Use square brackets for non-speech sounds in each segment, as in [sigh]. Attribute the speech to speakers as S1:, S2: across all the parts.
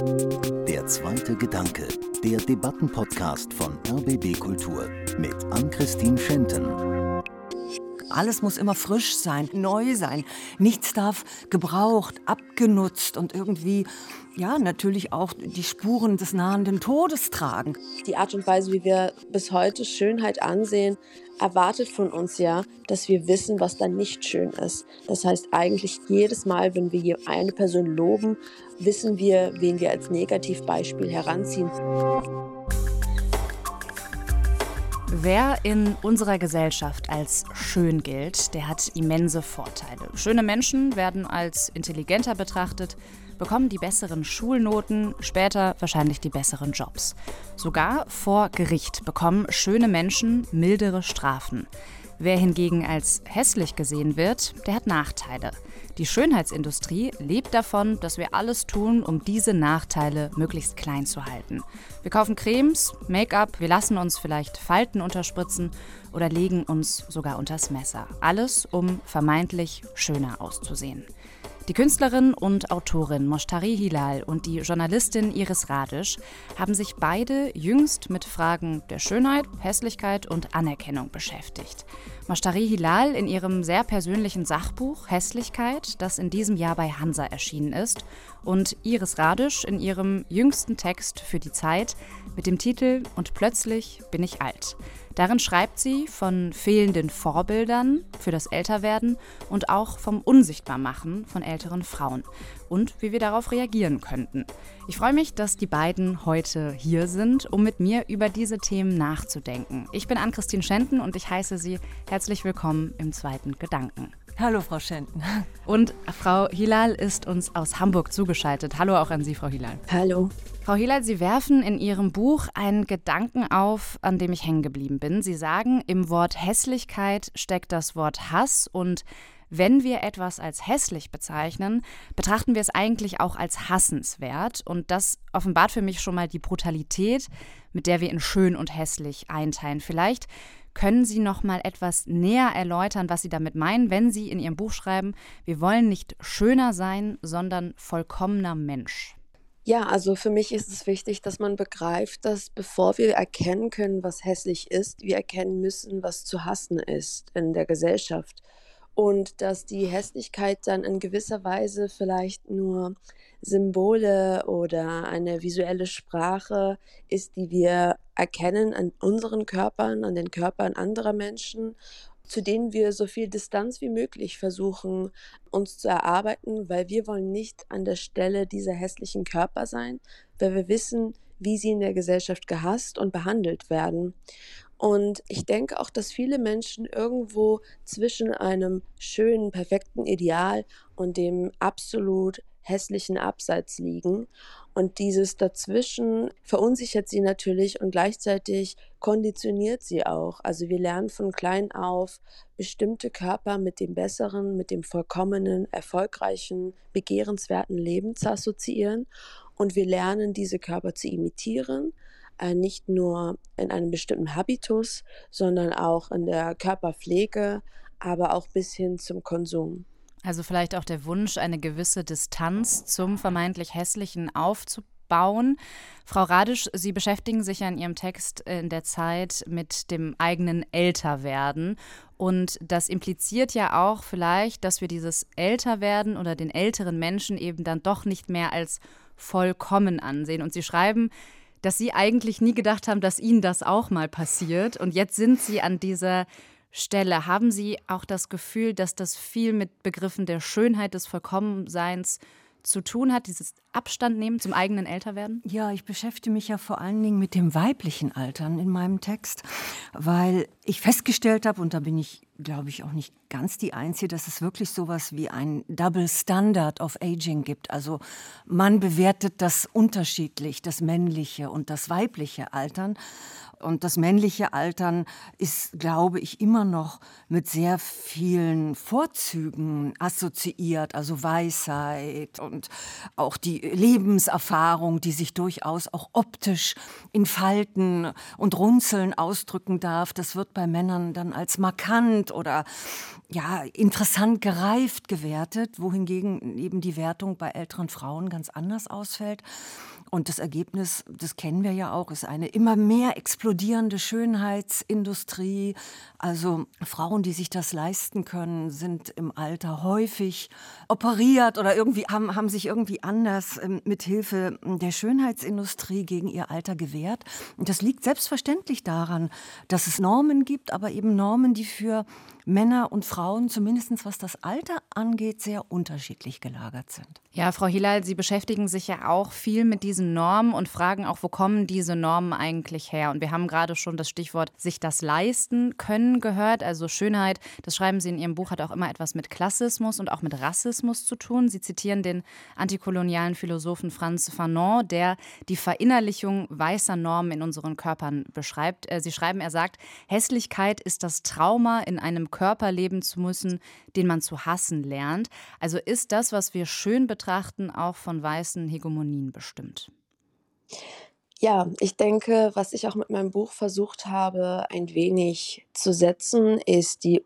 S1: Der zweite Gedanke, der Debattenpodcast von RBB Kultur mit Ann-Christine Schenten.
S2: Alles muss immer frisch sein, neu sein. Nichts darf gebraucht, abgenutzt und irgendwie, ja, natürlich auch die Spuren des nahenden Todes tragen.
S3: Die Art und Weise, wie wir bis heute Schönheit ansehen, erwartet von uns ja, dass wir wissen, was dann nicht schön ist. Das heißt eigentlich jedes Mal, wenn wir eine Person loben, wissen wir, wen wir als Negativbeispiel heranziehen.
S4: Wer in unserer Gesellschaft als schön gilt, der hat immense Vorteile. Schöne Menschen werden als intelligenter betrachtet, bekommen die besseren Schulnoten, später wahrscheinlich die besseren Jobs. Sogar vor Gericht bekommen schöne Menschen mildere Strafen. Wer hingegen als hässlich gesehen wird, der hat Nachteile. Die Schönheitsindustrie lebt davon, dass wir alles tun, um diese Nachteile möglichst klein zu halten. Wir kaufen Cremes, Make-up, wir lassen uns vielleicht Falten unterspritzen oder legen uns sogar unters Messer. Alles, um vermeintlich schöner auszusehen. Die Künstlerin und Autorin Moshtari Hilal und die Journalistin Iris Radisch haben sich beide jüngst mit Fragen der Schönheit, Hässlichkeit und Anerkennung beschäftigt. Moshtari Hilal in ihrem sehr persönlichen Sachbuch Hässlichkeit, das in diesem Jahr bei Hansa erschienen ist, und Iris Radisch in ihrem jüngsten Text für die Zeit mit dem Titel Und plötzlich bin ich alt. Darin schreibt sie von fehlenden Vorbildern für das Älterwerden und auch vom Unsichtbarmachen von älteren Frauen und wie wir darauf reagieren könnten. Ich freue mich, dass die beiden heute hier sind, um mit mir über diese Themen nachzudenken. Ich bin Ann-Christine Schenten und ich heiße Sie herzlich willkommen im zweiten Gedanken.
S2: Hallo, Frau Schenten. [laughs]
S4: Und Frau Hilal ist uns aus Hamburg zugeschaltet. Hallo auch an Sie, Frau Hilal.
S3: Hallo.
S4: Frau Hilal, Sie werfen in Ihrem Buch einen Gedanken auf, an dem ich hängen geblieben bin. Sie sagen, im Wort Hässlichkeit steckt das Wort Hass und wenn wir etwas als hässlich bezeichnen, betrachten wir es eigentlich auch als hassenswert. Und das offenbart für mich schon mal die Brutalität, mit der wir in schön und hässlich einteilen. Vielleicht können Sie noch mal etwas näher erläutern, was Sie damit meinen, wenn Sie in Ihrem Buch schreiben, wir wollen nicht schöner sein, sondern vollkommener Mensch?
S3: Ja, also für mich ist es wichtig, dass man begreift, dass bevor wir erkennen können, was hässlich ist, wir erkennen müssen, was zu hassen ist in der Gesellschaft. Und dass die Hässlichkeit dann in gewisser Weise vielleicht nur Symbole oder eine visuelle Sprache ist, die wir erkennen an unseren Körpern, an den Körpern anderer Menschen, zu denen wir so viel Distanz wie möglich versuchen uns zu erarbeiten, weil wir wollen nicht an der Stelle dieser hässlichen Körper sein, weil wir wissen, wie sie in der Gesellschaft gehasst und behandelt werden. Und ich denke auch, dass viele Menschen irgendwo zwischen einem schönen, perfekten Ideal und dem absolut hässlichen Abseits liegen. Und dieses dazwischen verunsichert sie natürlich und gleichzeitig konditioniert sie auch. Also wir lernen von klein auf, bestimmte Körper mit dem besseren, mit dem vollkommenen, erfolgreichen, begehrenswerten Leben zu assoziieren. Und wir lernen, diese Körper zu imitieren, äh, nicht nur in einem bestimmten Habitus, sondern auch in der Körperpflege, aber auch bis hin zum Konsum.
S4: Also vielleicht auch der Wunsch, eine gewisse Distanz zum vermeintlich Hässlichen aufzubauen. Frau Radisch, Sie beschäftigen sich ja in Ihrem Text in der Zeit mit dem eigenen Älterwerden. Und das impliziert ja auch vielleicht, dass wir dieses Älterwerden oder den älteren Menschen eben dann doch nicht mehr als vollkommen ansehen. Und Sie schreiben, dass Sie eigentlich nie gedacht haben, dass Ihnen das auch mal passiert. Und jetzt sind Sie an dieser Stelle. Haben Sie auch das Gefühl, dass das viel mit Begriffen der Schönheit des Vollkommenseins zu tun hat, dieses Abstand nehmen zum eigenen Älterwerden?
S2: Ja, ich beschäftige mich ja vor allen Dingen mit dem weiblichen Altern in meinem Text, weil ich festgestellt habe, und da bin ich, glaube ich, auch nicht ganz die Einzige, dass es wirklich sowas wie ein Double Standard of Aging gibt. Also man bewertet das unterschiedlich, das männliche und das weibliche Altern. Und das männliche Altern ist, glaube ich, immer noch mit sehr vielen Vorzügen assoziiert, also Weisheit und auch die Lebenserfahrung, die sich durchaus auch optisch in Falten und Runzeln ausdrücken darf. Das wird bei Männern dann als markant oder ja, interessant gereift gewertet, wohingegen eben die Wertung bei älteren Frauen ganz anders ausfällt. Und das Ergebnis, das kennen wir ja auch, ist eine immer mehr explodierende Schönheitsindustrie. Also Frauen, die sich das leisten können, sind im Alter häufig operiert oder irgendwie haben, haben sich irgendwie anders ähm, mit Hilfe der Schönheitsindustrie gegen ihr Alter gewehrt. Und das liegt selbstverständlich daran, dass es Normen gibt, aber eben Normen, die für Männer und Frauen, zumindest was das Alter angeht, sehr unterschiedlich gelagert sind.
S4: Ja, Frau Hilal, Sie beschäftigen sich ja auch viel mit diesen Normen und fragen auch, wo kommen diese Normen eigentlich her? Und wir haben gerade schon das Stichwort sich das leisten können gehört. Also Schönheit, das schreiben Sie in Ihrem Buch, hat auch immer etwas mit Klassismus und auch mit Rassismus zu tun. Sie zitieren den antikolonialen Philosophen Franz Fanon, der die Verinnerlichung weißer Normen in unseren Körpern beschreibt. Äh, Sie schreiben, er sagt, Hässlichkeit ist das Trauma in einem Körper leben zu müssen, den man zu hassen lernt. Also ist das, was wir schön betrachten, auch von weißen Hegemonien bestimmt?
S3: Ja, ich denke, was ich auch mit meinem Buch versucht habe, ein wenig zu setzen, ist die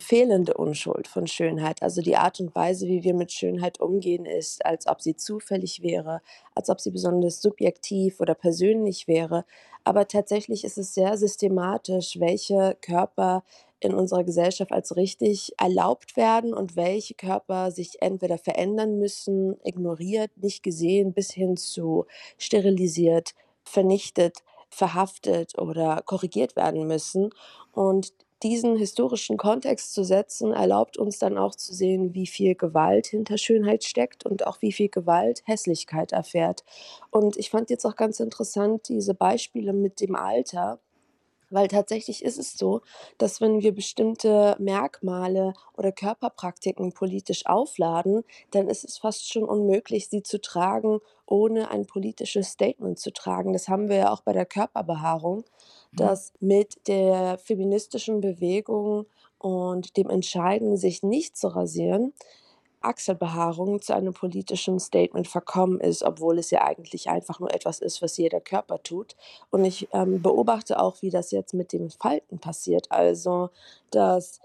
S3: fehlende Unschuld von Schönheit. Also die Art und Weise, wie wir mit Schönheit umgehen, ist, als ob sie zufällig wäre, als ob sie besonders subjektiv oder persönlich wäre. Aber tatsächlich ist es sehr systematisch, welche Körper in unserer Gesellschaft als richtig erlaubt werden und welche Körper sich entweder verändern müssen, ignoriert, nicht gesehen, bis hin zu sterilisiert, vernichtet, verhaftet oder korrigiert werden müssen. Und diesen historischen Kontext zu setzen, erlaubt uns dann auch zu sehen, wie viel Gewalt hinter Schönheit steckt und auch wie viel Gewalt Hässlichkeit erfährt. Und ich fand jetzt auch ganz interessant diese Beispiele mit dem Alter weil tatsächlich ist es so, dass wenn wir bestimmte Merkmale oder Körperpraktiken politisch aufladen, dann ist es fast schon unmöglich, sie zu tragen, ohne ein politisches Statement zu tragen. Das haben wir ja auch bei der Körperbehaarung, mhm. dass mit der feministischen Bewegung und dem Entscheiden, sich nicht zu rasieren, Achselbehaarung zu einem politischen Statement verkommen ist, obwohl es ja eigentlich einfach nur etwas ist, was jeder Körper tut. Und ich ähm, beobachte auch, wie das jetzt mit den Falten passiert. Also, dass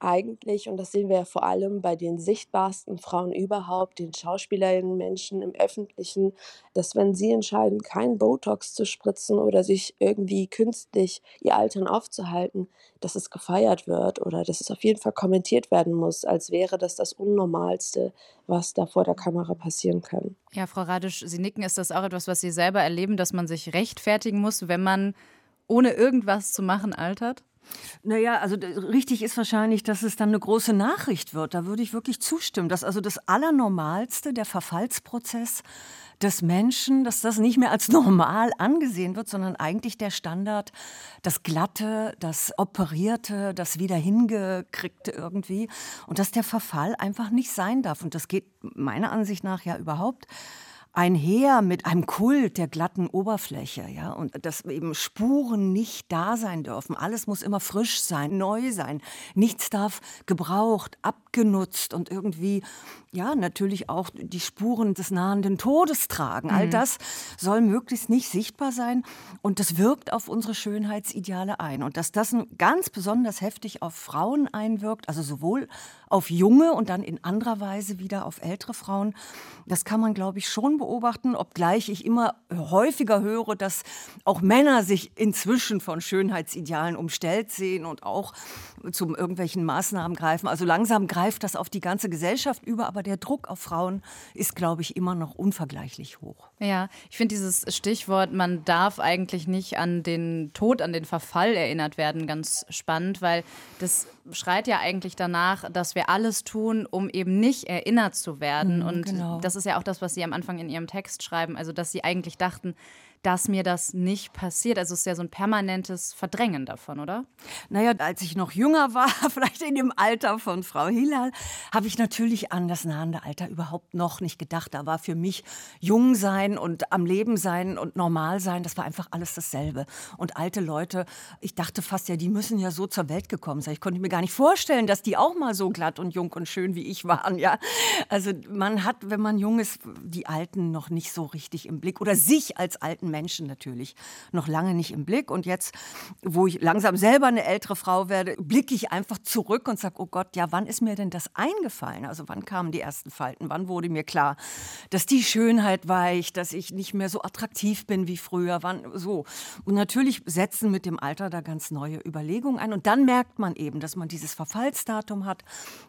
S3: eigentlich, und das sehen wir ja vor allem bei den sichtbarsten Frauen überhaupt, den Schauspielerinnen, Menschen im Öffentlichen, dass wenn sie entscheiden, kein Botox zu spritzen oder sich irgendwie künstlich ihr Altern aufzuhalten, dass es gefeiert wird oder dass es auf jeden Fall kommentiert werden muss, als wäre das das Unnormalste, was da vor der Kamera passieren kann.
S4: Ja, Frau Radisch, Sie nicken, ist das auch etwas, was Sie selber erleben, dass man sich rechtfertigen muss, wenn man ohne irgendwas zu machen altert?
S2: Naja, also richtig ist wahrscheinlich, dass es dann eine große Nachricht wird. Da würde ich wirklich zustimmen, dass also das Allernormalste, der Verfallsprozess des Menschen, dass das nicht mehr als [laughs] normal angesehen wird, sondern eigentlich der Standard, das Glatte, das Operierte, das wieder hingekriegte irgendwie. Und dass der Verfall einfach nicht sein darf. Und das geht meiner Ansicht nach ja überhaupt einher mit einem Kult der glatten Oberfläche, ja, und dass eben Spuren nicht da sein dürfen. Alles muss immer frisch sein, neu sein. Nichts darf gebraucht, abgenutzt und irgendwie, ja, natürlich auch die Spuren des nahenden Todes tragen. All mhm. das soll möglichst nicht sichtbar sein und das wirkt auf unsere Schönheitsideale ein. Und dass das ganz besonders heftig auf Frauen einwirkt, also sowohl auf junge und dann in anderer Weise wieder auf ältere Frauen, das kann man, glaube ich, schon beobachten beobachten, obgleich ich immer häufiger höre, dass auch Männer sich inzwischen von Schönheitsidealen umstellt sehen und auch zu irgendwelchen Maßnahmen greifen. Also langsam greift das auf die ganze Gesellschaft über, aber der Druck auf Frauen ist, glaube ich, immer noch unvergleichlich hoch.
S4: Ja, ich finde dieses Stichwort, man darf eigentlich nicht an den Tod, an den Verfall erinnert werden, ganz spannend, weil das schreit ja eigentlich danach, dass wir alles tun, um eben nicht erinnert zu werden. Mhm, und genau. das ist ja auch das, was Sie am Anfang in Ihrem Text schreiben, also dass Sie eigentlich dachten, dass mir das nicht passiert. Also es ist ja so ein permanentes Verdrängen davon, oder?
S2: Naja, als ich noch jünger war, [laughs] vielleicht in dem Alter von Frau Hilal, habe ich natürlich an das nahende Alter überhaupt noch nicht gedacht. Da war für mich jung sein und am Leben sein und normal sein, das war einfach alles dasselbe. Und alte Leute, ich dachte fast ja, die müssen ja so zur Welt gekommen sein. Ich konnte mir gar nicht vorstellen, dass die auch mal so glatt und jung und schön wie ich waren, ja. Also man hat, wenn man jung ist, die Alten noch nicht so richtig im Blick oder sich als Alten alten Menschen natürlich noch lange nicht im Blick. Und jetzt, wo ich langsam selber eine ältere Frau werde, blicke ich einfach zurück und sage, oh Gott, ja, wann ist mir denn das eingefallen? Also wann kamen die ersten Falten? Wann wurde mir klar, dass die Schönheit weicht, dass ich nicht mehr so attraktiv bin wie früher? Wann so? Und natürlich setzen mit dem Alter da ganz neue Überlegungen ein. Und dann merkt man eben, dass man dieses Verfallsdatum hat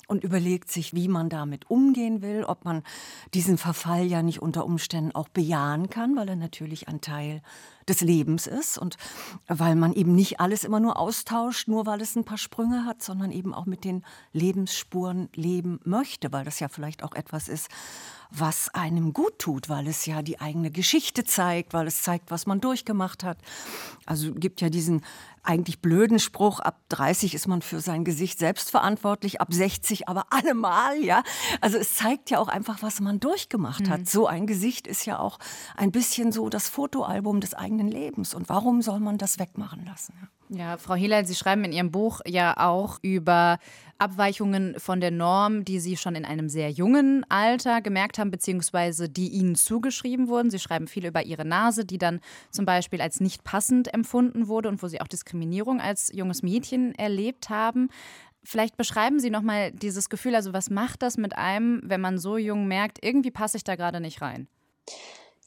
S2: und überlegt sich, wie man damit umgehen will, ob man diesen Verfall ja nicht unter Umständen auch bejahen kann, weil er natürlich ein Teil des Lebens ist und weil man eben nicht alles immer nur austauscht, nur weil es ein paar Sprünge hat, sondern eben auch mit den Lebensspuren leben möchte, weil das ja vielleicht auch etwas ist, was einem gut tut, weil es ja die eigene Geschichte zeigt, weil es zeigt, was man durchgemacht hat. Also gibt ja diesen eigentlich blöden Spruch, ab 30 ist man für sein Gesicht selbst verantwortlich, ab 60 aber [laughs] allemal, ja. Also es zeigt ja auch einfach, was man durchgemacht mhm. hat. So ein Gesicht ist ja auch ein bisschen so das Fotoalbum des eigenen Lebens. Und warum soll man das wegmachen lassen? Ja?
S4: Ja, Frau Hiller, Sie schreiben in Ihrem Buch ja auch über Abweichungen von der Norm, die Sie schon in einem sehr jungen Alter gemerkt haben, beziehungsweise die Ihnen zugeschrieben wurden. Sie schreiben viel über Ihre Nase, die dann zum Beispiel als nicht passend empfunden wurde und wo Sie auch Diskriminierung als junges Mädchen erlebt haben. Vielleicht beschreiben Sie nochmal dieses Gefühl, also was macht das mit einem, wenn man so jung merkt, irgendwie passe ich da gerade nicht rein?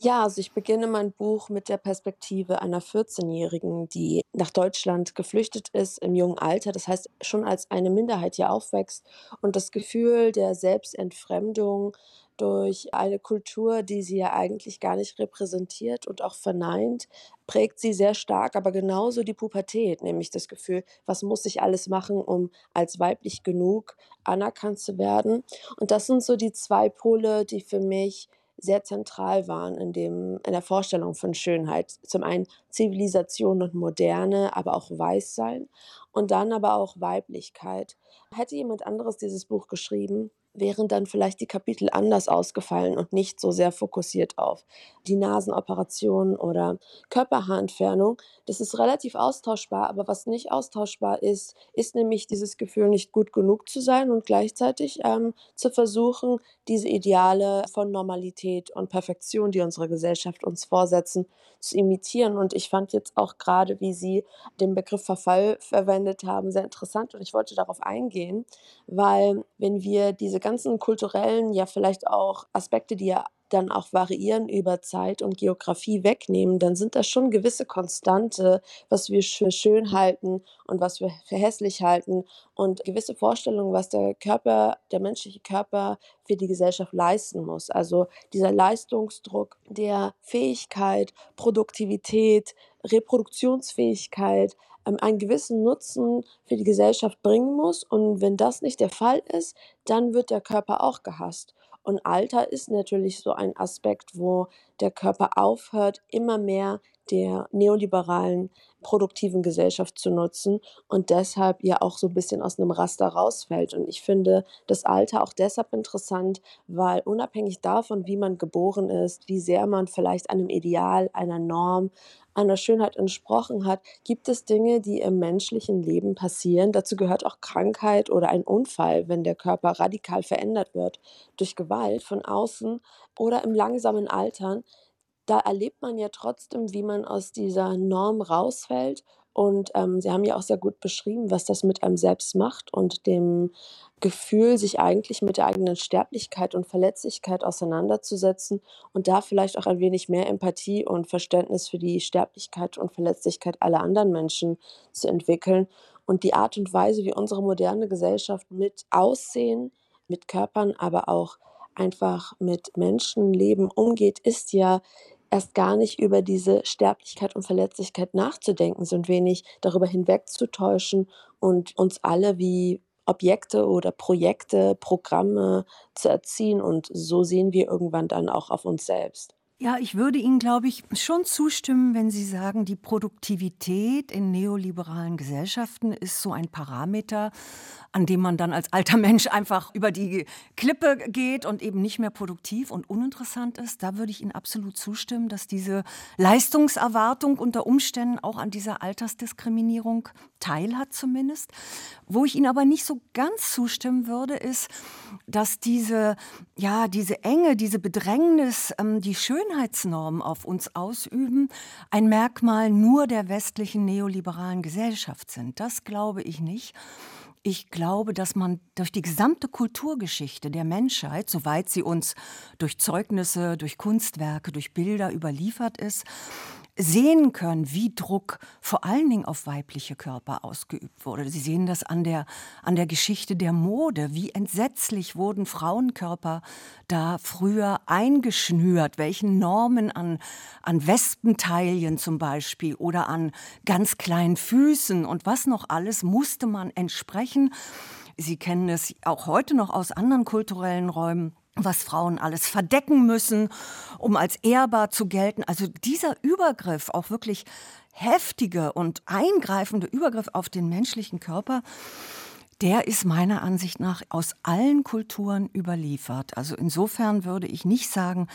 S3: Ja, also ich beginne mein Buch mit der Perspektive einer 14-Jährigen, die nach Deutschland geflüchtet ist im jungen Alter, das heißt schon als eine Minderheit hier aufwächst und das Gefühl der Selbstentfremdung durch eine Kultur, die sie ja eigentlich gar nicht repräsentiert und auch verneint, prägt sie sehr stark, aber genauso die Pubertät, nämlich das Gefühl, was muss ich alles machen, um als weiblich genug anerkannt zu werden. Und das sind so die zwei Pole, die für mich sehr zentral waren in, dem, in der Vorstellung von Schönheit. Zum einen Zivilisation und Moderne, aber auch Weißsein und dann aber auch Weiblichkeit. Hätte jemand anderes dieses Buch geschrieben, wären dann vielleicht die Kapitel anders ausgefallen und nicht so sehr fokussiert auf die Nasenoperation oder Körperhaarentfernung. Das ist relativ austauschbar, aber was nicht austauschbar ist, ist nämlich dieses Gefühl, nicht gut genug zu sein und gleichzeitig ähm, zu versuchen, diese Ideale von Normalität und Perfektion, die unsere Gesellschaft uns vorsetzen, zu imitieren. Und ich fand jetzt auch gerade, wie Sie den Begriff Verfall verwendet haben, sehr interessant und ich wollte darauf eingehen, weil wenn wir diese ganzen kulturellen, ja vielleicht auch Aspekte, die ja dann auch variieren über Zeit und Geografie wegnehmen, dann sind das schon gewisse Konstante, was wir für schön halten und was wir für hässlich halten und gewisse Vorstellungen, was der Körper, der menschliche Körper für die Gesellschaft leisten muss. Also dieser Leistungsdruck der Fähigkeit, Produktivität, Reproduktionsfähigkeit, einen gewissen Nutzen für die Gesellschaft bringen muss. Und wenn das nicht der Fall ist, dann wird der Körper auch gehasst. Und Alter ist natürlich so ein Aspekt, wo der Körper aufhört, immer mehr der neoliberalen produktiven Gesellschaft zu nutzen und deshalb ja auch so ein bisschen aus einem Raster rausfällt. Und ich finde das Alter auch deshalb interessant, weil unabhängig davon, wie man geboren ist, wie sehr man vielleicht einem Ideal, einer Norm, einer Schönheit entsprochen hat, gibt es Dinge, die im menschlichen Leben passieren. Dazu gehört auch Krankheit oder ein Unfall, wenn der Körper radikal verändert wird durch Gewalt von außen oder im langsamen Altern. Da erlebt man ja trotzdem, wie man aus dieser Norm rausfällt und ähm, Sie haben ja auch sehr gut beschrieben, was das mit einem selbst macht und dem Gefühl, sich eigentlich mit der eigenen Sterblichkeit und Verletzlichkeit auseinanderzusetzen und da vielleicht auch ein wenig mehr Empathie und Verständnis für die Sterblichkeit und Verletzlichkeit aller anderen Menschen zu entwickeln. Und die Art und Weise, wie unsere moderne Gesellschaft mit Aussehen, mit Körpern, aber auch einfach mit Menschenleben umgeht, ist ja erst gar nicht über diese Sterblichkeit und Verletzlichkeit nachzudenken, so ein wenig darüber hinwegzutäuschen und uns alle wie Objekte oder Projekte, Programme zu erziehen. Und so sehen wir irgendwann dann auch auf uns selbst.
S2: Ja, ich würde Ihnen, glaube ich, schon zustimmen, wenn Sie sagen, die Produktivität in neoliberalen Gesellschaften ist so ein Parameter, an dem man dann als alter Mensch einfach über die Klippe geht und eben nicht mehr produktiv und uninteressant ist. Da würde ich Ihnen absolut zustimmen, dass diese Leistungserwartung unter Umständen auch an dieser Altersdiskriminierung teilhat zumindest. Wo ich Ihnen aber nicht so ganz zustimmen würde, ist, dass diese, ja, diese Enge, diese Bedrängnis, ähm, die Schönheit Schönheitsnormen auf uns ausüben, ein Merkmal nur der westlichen neoliberalen Gesellschaft sind. Das glaube ich nicht. Ich glaube, dass man durch die gesamte Kulturgeschichte der Menschheit, soweit sie uns durch Zeugnisse, durch Kunstwerke, durch Bilder überliefert ist, sehen können, wie Druck vor allen Dingen auf weibliche Körper ausgeübt wurde. Sie sehen das an der, an der Geschichte der Mode. Wie entsetzlich wurden Frauenkörper da früher eingeschnürt? Welchen Normen an, an Wespenteilchen zum Beispiel oder an ganz kleinen Füßen und was noch alles musste man entsprechen? Sie kennen es auch heute noch aus anderen kulturellen Räumen was Frauen alles verdecken müssen, um als ehrbar zu gelten. Also dieser Übergriff, auch wirklich heftige und eingreifende Übergriff auf den menschlichen Körper, der ist meiner Ansicht nach aus allen Kulturen überliefert. Also insofern würde ich nicht sagen,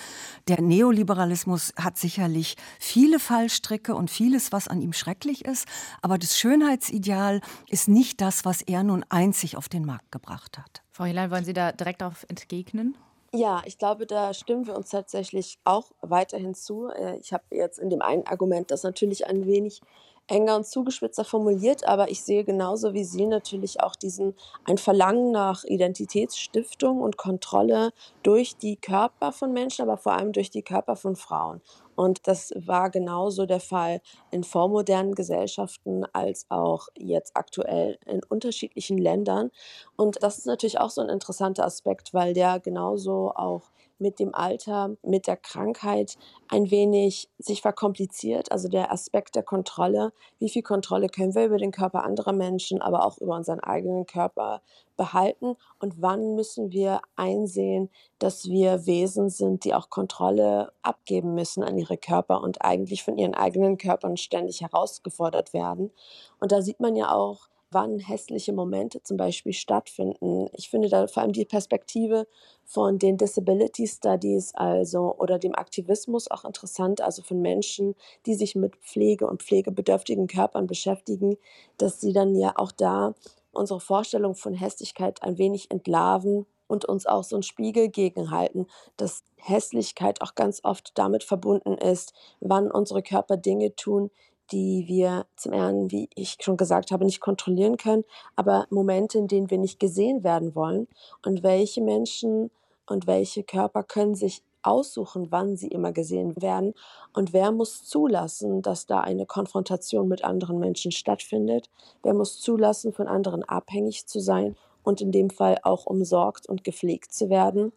S2: der Neoliberalismus hat sicherlich viele Fallstricke und vieles, was an ihm schrecklich ist, aber das Schönheitsideal ist nicht das, was er nun einzig auf den Markt gebracht hat.
S4: Frau Hilal, wollen Sie da direkt darauf entgegnen?
S3: Ja, ich glaube, da stimmen wir uns tatsächlich auch weiterhin zu. Äh, ich habe jetzt in dem einen Argument das natürlich ein wenig enger und zugespitzter formuliert, aber ich sehe genauso wie Sie natürlich auch diesen ein Verlangen nach Identitätsstiftung und Kontrolle durch die Körper von Menschen, aber vor allem durch die Körper von Frauen. Und das war genauso der Fall in vormodernen Gesellschaften als auch jetzt aktuell in unterschiedlichen Ländern. Und das ist natürlich auch so ein interessanter Aspekt, weil der genauso auch mit dem Alter, mit der Krankheit ein wenig sich verkompliziert. Also der Aspekt der Kontrolle. Wie viel Kontrolle können wir über den Körper anderer Menschen, aber auch über unseren eigenen Körper behalten? Und wann müssen wir einsehen, dass wir Wesen sind, die auch Kontrolle abgeben müssen an ihre Körper und eigentlich von ihren eigenen Körpern ständig herausgefordert werden? Und da sieht man ja auch, wann hässliche Momente zum Beispiel stattfinden. Ich finde da vor allem die Perspektive von den Disability Studies, also oder dem Aktivismus auch interessant, also von Menschen, die sich mit Pflege und pflegebedürftigen Körpern beschäftigen, dass sie dann ja auch da unsere Vorstellung von Hässlichkeit ein wenig entlarven und uns auch so einen Spiegel gegenhalten, dass Hässlichkeit auch ganz oft damit verbunden ist, wann unsere Körper Dinge tun, die wir zum einen, wie ich schon gesagt habe, nicht kontrollieren können, aber Momente, in denen wir nicht gesehen werden wollen. Und welche Menschen und welche Körper können sich aussuchen, wann sie immer gesehen werden? Und wer muss zulassen, dass da eine Konfrontation mit anderen Menschen stattfindet, wer muss zulassen, von anderen abhängig zu sein und in dem Fall auch umsorgt und gepflegt zu werden.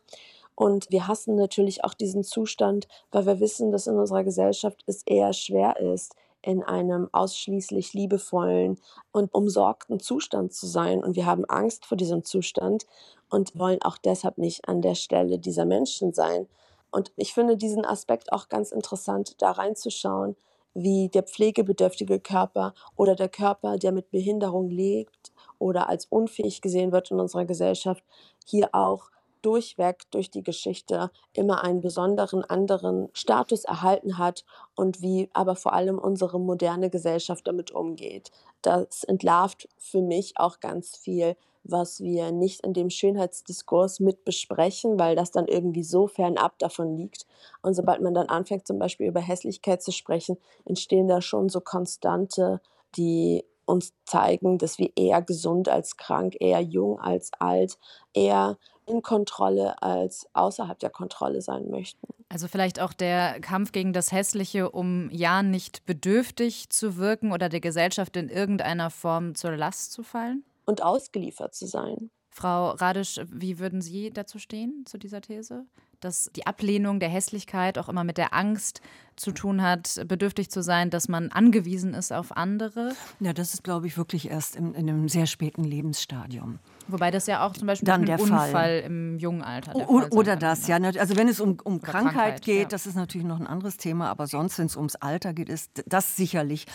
S3: Und wir hassen natürlich auch diesen Zustand, weil wir wissen, dass in unserer Gesellschaft es eher schwer ist, in einem ausschließlich liebevollen und umsorgten Zustand zu sein. Und wir haben Angst vor diesem Zustand und wollen auch deshalb nicht an der Stelle dieser Menschen sein. Und ich finde diesen Aspekt auch ganz interessant, da reinzuschauen, wie der pflegebedürftige Körper oder der Körper, der mit Behinderung lebt oder als unfähig gesehen wird in unserer Gesellschaft, hier auch durchweg durch die Geschichte immer einen besonderen anderen Status erhalten hat und wie aber vor allem unsere moderne Gesellschaft damit umgeht. Das entlarvt für mich auch ganz viel, was wir nicht in dem Schönheitsdiskurs mit besprechen, weil das dann irgendwie so fernab davon liegt. Und sobald man dann anfängt, zum Beispiel über Hässlichkeit zu sprechen, entstehen da schon so Konstante, die uns zeigen, dass wir eher gesund als krank, eher jung als alt, eher in Kontrolle als außerhalb der Kontrolle sein möchten.
S4: Also vielleicht auch der Kampf gegen das Hässliche, um ja nicht bedürftig zu wirken oder der Gesellschaft in irgendeiner Form zur Last zu fallen?
S3: Und ausgeliefert zu sein.
S4: Frau Radisch, wie würden Sie dazu stehen, zu dieser These? Dass die Ablehnung der Hässlichkeit auch immer mit der Angst zu tun hat, bedürftig zu sein, dass man angewiesen ist auf andere?
S2: Ja, das ist, glaube ich, wirklich erst in, in einem sehr späten Lebensstadium.
S4: Wobei das ja auch zum Beispiel
S2: Dann
S4: ein
S2: der
S4: Unfall
S2: Fall.
S4: im jungen Alter
S2: oder das, ja. ne, Also wenn es um, um Krankheit,
S4: Krankheit,
S2: geht,
S4: ja.
S2: das ist natürlich noch ein anderes Thema, aber sonst, wenn es ums Alter geht, ist das sicherlich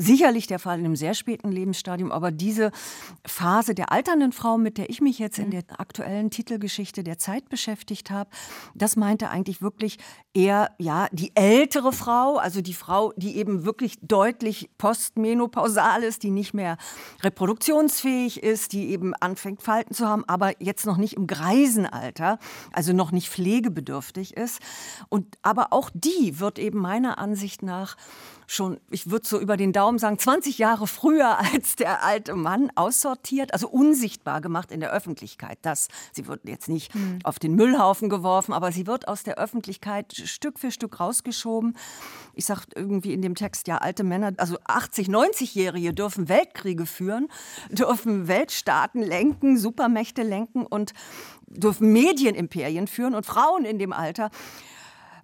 S2: sicherlich der Fall in einem sehr späten Lebensstadium, aber diese Phase der alternden Frau, mit der ich mich jetzt in mhm. der aktuellen Titelgeschichte der Zeit beschäftigt habe, das meinte eigentlich wirklich eher ja die ältere Frau, also die Frau, die eben wirklich deutlich postmenopausal ist, die nicht mehr reproduktionsfähig ist, die eben anfängt Falten zu haben, aber jetzt noch nicht im Greisenalter, also noch nicht pflegebedürftig ist und aber auch die wird eben meiner Ansicht nach schon, ich würde so über den Daumen sagen, 20 Jahre früher [laughs] als der alte Mann aussortiert, also unsichtbar gemacht in der Öffentlichkeit. Das, sie wird jetzt nicht mhm. auf den Müllhaufen geworfen, aber sie wird aus der Öffentlichkeit Stück für Stück rausgeschoben. Ich sage irgendwie in dem Text, ja, alte Männer, also 80, 90-Jährige dürfen Weltkriege führen, dürfen Weltstaaten lenken, Supermächte lenken und dürfen Medienimperien führen und Frauen in dem Alter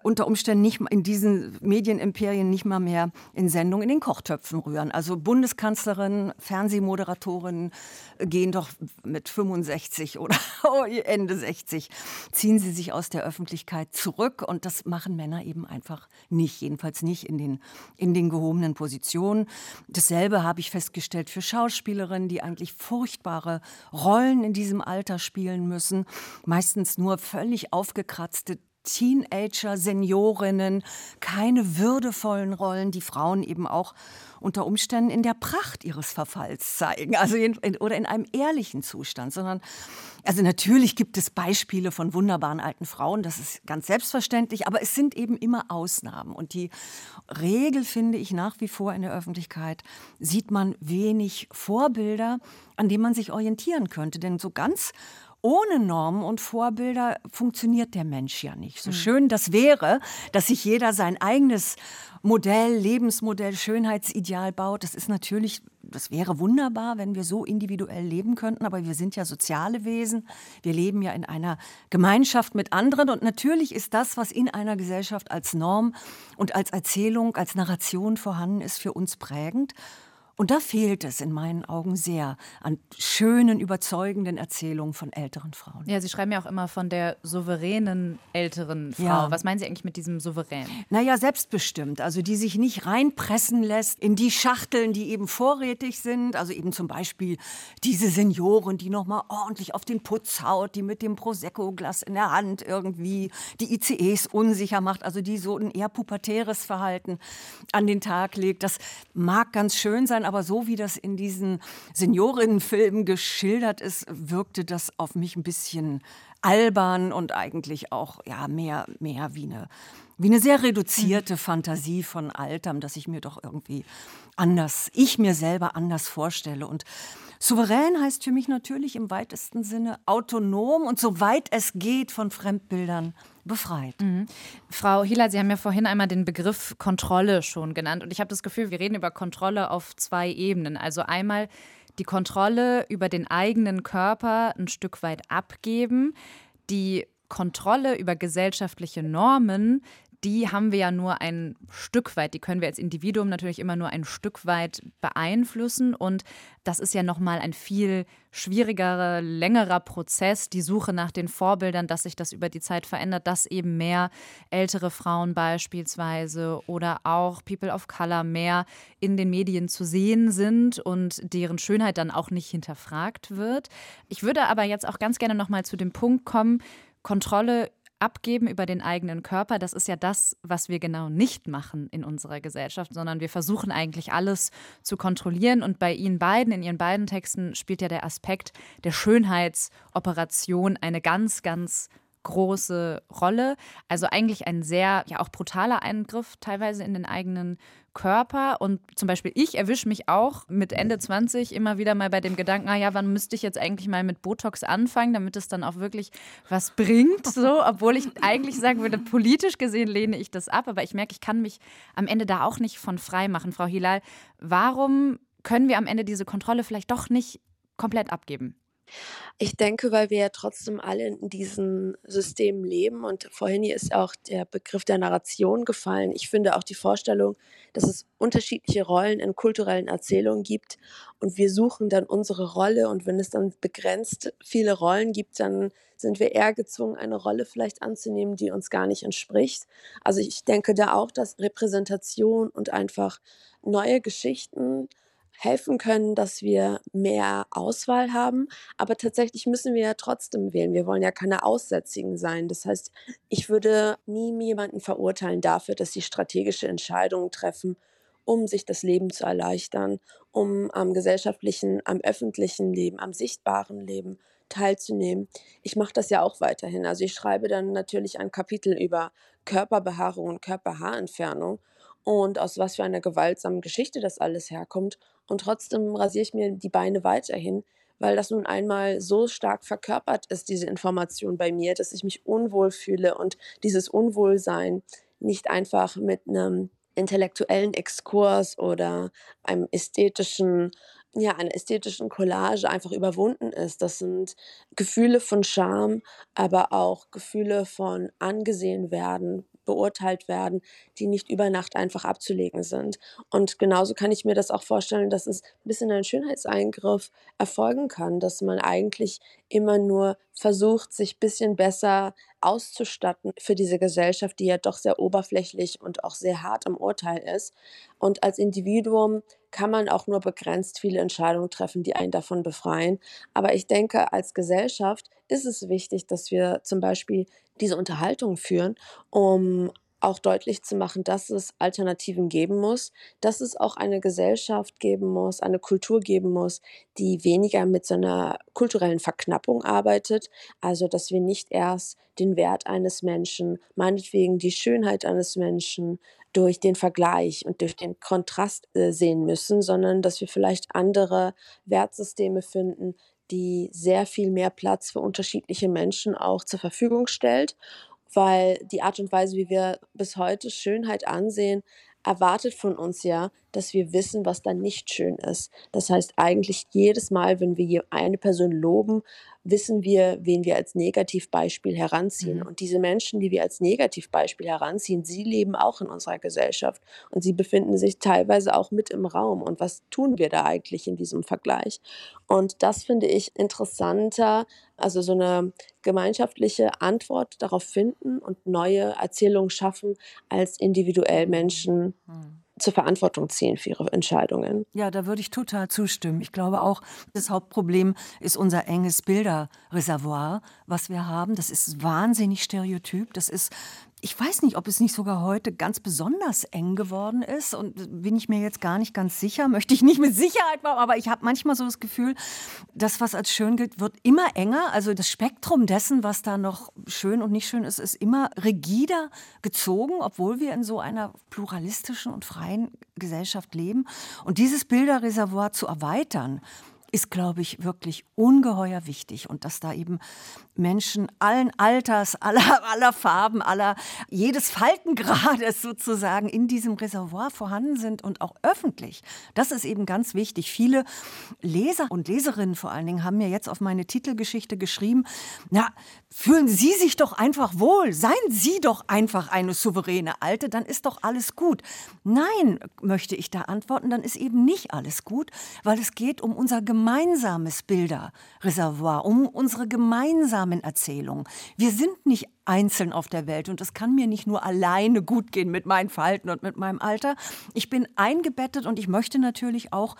S2: unter Umständen nicht in diesen Medienimperien nicht mal mehr in Sendungen in den Kochtöpfen rühren. Also Bundeskanzlerin, Fernsehmoderatorin gehen doch mit 65 oder [laughs] Ende 60 ziehen sie sich aus der Öffentlichkeit zurück und das machen Männer eben einfach nicht, jedenfalls nicht in den in den gehobenen Positionen. Dasselbe habe ich festgestellt für Schauspielerinnen, die eigentlich furchtbare Rollen in diesem Alter spielen müssen, meistens nur völlig aufgekratzte Teenager, Seniorinnen, keine würdevollen Rollen, die Frauen eben auch unter Umständen in der Pracht ihres Verfalls zeigen, also in, in, oder in einem ehrlichen Zustand, sondern also natürlich gibt es Beispiele von wunderbaren alten Frauen, das ist ganz selbstverständlich, aber es sind eben immer Ausnahmen. Und die Regel finde ich nach wie vor in der Öffentlichkeit sieht man wenig Vorbilder, an denen man sich orientieren könnte, denn so ganz ohne Normen und Vorbilder funktioniert der Mensch ja nicht. So mhm. schön das wäre, dass sich jeder sein eigenes Modell, Lebensmodell, Schönheitsideal baut. Das ist natürlich, das wäre wunderbar, wenn wir so individuell leben könnten, aber wir sind ja soziale Wesen. Wir leben ja in einer Gemeinschaft mit anderen und natürlich ist das, was in einer Gesellschaft als Norm und als Erzählung, als Narration vorhanden ist, für uns prägend. Und da fehlt es in meinen Augen sehr an schönen, überzeugenden Erzählungen von älteren Frauen.
S4: Ja, Sie schreiben ja auch immer von der souveränen älteren Frau. Ja. Was meinen Sie eigentlich mit diesem souverän?
S2: Naja, selbstbestimmt. Also die sich nicht reinpressen lässt in die Schachteln, die eben vorrätig sind. Also eben zum Beispiel diese Senioren, die nochmal ordentlich auf den Putz haut, die mit dem Prosecco-Glas in der Hand irgendwie die ICEs unsicher macht. Also die so ein eher pubertäres Verhalten an den Tag legt. Das mag ganz schön sein, aber so wie das in diesen Seniorinnenfilmen geschildert ist, wirkte das auf mich ein bisschen albern und eigentlich auch ja, mehr, mehr wie eine, wie eine sehr reduzierte mhm. Fantasie von Altern, dass ich mir doch irgendwie anders, ich mir selber anders vorstelle. Und souverän heißt für mich natürlich im weitesten Sinne autonom und soweit es geht von Fremdbildern befreit. Mhm.
S4: Frau Hieler, Sie haben ja vorhin einmal den Begriff Kontrolle schon genannt. Und ich habe das Gefühl, wir reden über Kontrolle auf zwei Ebenen. Also einmal die Kontrolle über den eigenen Körper ein Stück weit abgeben, die Kontrolle über gesellschaftliche Normen, die haben wir ja nur ein Stück weit, die können wir als Individuum natürlich immer nur ein Stück weit beeinflussen. Und das ist ja nochmal ein viel schwierigerer, längerer Prozess, die Suche nach den Vorbildern, dass sich das über die Zeit verändert, dass eben mehr ältere Frauen beispielsweise oder auch People of Color mehr in den Medien zu sehen sind und deren Schönheit dann auch nicht hinterfragt wird. Ich würde aber jetzt auch ganz gerne nochmal zu dem Punkt kommen, Kontrolle abgeben über den eigenen Körper, das ist ja das, was wir genau nicht machen in unserer Gesellschaft, sondern wir versuchen eigentlich alles zu kontrollieren. Und bei Ihnen beiden, in Ihren beiden Texten, spielt ja der Aspekt der Schönheitsoperation eine ganz, ganz große Rolle. Also eigentlich ein sehr, ja auch brutaler Eingriff teilweise in den eigenen Körper. Und zum Beispiel ich erwische mich auch mit Ende 20 immer wieder mal bei dem Gedanken, ah ja, wann müsste ich jetzt eigentlich mal mit Botox anfangen, damit es dann auch wirklich was bringt. [laughs] So, obwohl ich eigentlich sagen würde, politisch gesehen lehne ich das ab, aber ich merke, ich kann mich am Ende da auch nicht von frei machen. Frau Hilal, warum können wir am Ende diese Kontrolle vielleicht doch nicht komplett abgeben?
S3: Ich denke, weil wir ja trotzdem alle in diesen Systemen leben und vorhin hier ist auch der Begriff der Narration gefallen. Ich finde auch die Vorstellung, dass es unterschiedliche Rollen in kulturellen Erzählungen gibt und wir suchen dann unsere Rolle und wenn es dann begrenzt viele Rollen gibt, dann sind wir eher gezwungen, eine Rolle vielleicht anzunehmen, die uns gar nicht entspricht. Also ich denke da auch, dass Repräsentation und einfach neue Geschichten helfen können, dass wir mehr Auswahl haben. Aber tatsächlich müssen wir ja trotzdem wählen. Wir wollen ja keine Aussätzigen sein. Das heißt, ich würde nie jemanden verurteilen dafür, dass sie strategische Entscheidungen treffen, um sich das Leben zu erleichtern, um am gesellschaftlichen, am öffentlichen Leben, am sichtbaren Leben teilzunehmen. Ich mache das ja auch weiterhin. Also ich schreibe dann natürlich ein Kapitel über Körperbehaarung und Körperhaarentfernung und aus was für einer gewaltsamen Geschichte das alles herkommt. Und trotzdem rasiere ich mir die Beine weiterhin, weil das nun einmal so stark verkörpert ist, diese Information bei mir, dass ich mich unwohl fühle und dieses Unwohlsein nicht einfach mit einem intellektuellen Exkurs oder einem ästhetischen ja, einer ästhetischen Collage einfach überwunden ist. Das sind Gefühle von Scham, aber auch Gefühle von angesehen werden, beurteilt werden, die nicht über Nacht einfach abzulegen sind. Und genauso kann ich mir das auch vorstellen, dass es ein bisschen ein Schönheitseingriff erfolgen kann, dass man eigentlich immer nur versucht, sich ein bisschen besser auszustatten für diese Gesellschaft, die ja doch sehr oberflächlich und auch sehr hart im Urteil ist. Und als Individuum kann man auch nur begrenzt viele Entscheidungen treffen, die einen davon befreien. Aber ich denke, als Gesellschaft ist es wichtig, dass wir zum Beispiel diese Unterhaltung führen, um auch deutlich zu machen, dass es Alternativen geben muss, dass es auch eine Gesellschaft geben muss, eine Kultur geben muss, die weniger mit so einer kulturellen Verknappung arbeitet. Also, dass wir nicht erst den Wert eines Menschen, meinetwegen die Schönheit eines Menschen durch den Vergleich und durch den Kontrast äh, sehen müssen, sondern dass wir vielleicht andere Wertsysteme finden, die sehr viel mehr Platz für unterschiedliche Menschen auch zur Verfügung stellt, weil die Art und Weise, wie wir bis heute Schönheit ansehen, erwartet von uns ja, dass wir wissen, was da nicht schön ist. Das heißt eigentlich jedes Mal, wenn wir eine Person loben, wissen wir, wen wir als Negativbeispiel heranziehen. Mhm. Und diese Menschen, die wir als Negativbeispiel heranziehen, sie leben auch in unserer Gesellschaft und sie befinden sich teilweise auch mit im Raum. Und was tun wir da eigentlich in diesem Vergleich? Und das finde ich interessanter, also so eine gemeinschaftliche Antwort darauf finden und neue Erzählungen schaffen, als individuell Menschen mhm zur Verantwortung ziehen für ihre Entscheidungen.
S2: Ja, da würde ich total zustimmen. Ich glaube auch, das Hauptproblem ist unser enges Bilderreservoir, was wir haben. Das ist wahnsinnig stereotyp. Das ist ich weiß nicht, ob es nicht sogar heute ganz besonders eng geworden ist und bin ich mir jetzt gar nicht ganz sicher, [laughs] möchte ich nicht mit Sicherheit machen, aber ich habe manchmal so das Gefühl, das, was als schön gilt, wird immer enger. Also das Spektrum dessen, was da noch schön und nicht schön ist, ist immer rigider gezogen, obwohl wir in so einer pluralistischen und freien Gesellschaft leben. Und dieses Bilderreservoir zu erweitern, ist, glaube ich, wirklich ungeheuer wichtig und dass da eben Menschen allen Alters, [laughs] aller, aller Farben, aller jedes Faltengrades [laughs] sozusagen in diesem Reservoir vorhanden sind und auch öffentlich. Das ist eben ganz wichtig. Viele Leser und Leserinnen vor allen Dingen haben mir jetzt auf meine Titelgeschichte geschrieben, na, fühlen Sie sich doch einfach wohl, seien Sie doch einfach eine souveräne Alte, dann ist doch alles gut. Nein, möchte ich da antworten, dann ist eben nicht alles gut, weil es geht um unser gemeinsames Bilderreservoir, um unsere gemeinsamen Erzählungen. Wir sind nicht einzeln auf der Welt und es kann mir nicht nur alleine gut gehen mit meinen Verhalten und mit meinem Alter. Ich bin eingebettet und ich möchte natürlich auch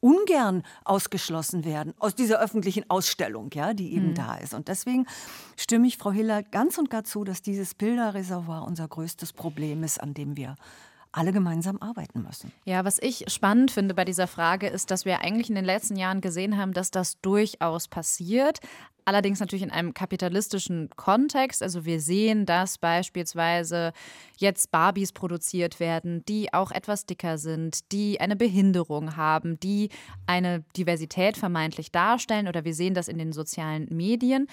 S2: ungern ausgeschlossen werden aus dieser öffentlichen Ausstellung, ja, die eben mhm. da ist. Und deswegen stimme ich Frau Hiller ganz und gar zu, dass dieses Bilderreservoir unser größtes Problem ist, an dem wir alle gemeinsam arbeiten müssen.
S4: Ja, was ich spannend finde bei dieser Frage ist, dass wir eigentlich in den letzten Jahren gesehen haben, dass das durchaus passiert. Allerdings natürlich in einem kapitalistischen Kontext. Also wir sehen, dass beispielsweise jetzt Barbies produziert werden, die auch etwas dicker sind, die eine Behinderung haben, die eine Diversität vermeintlich darstellen. Oder wir sehen das in den sozialen Medien.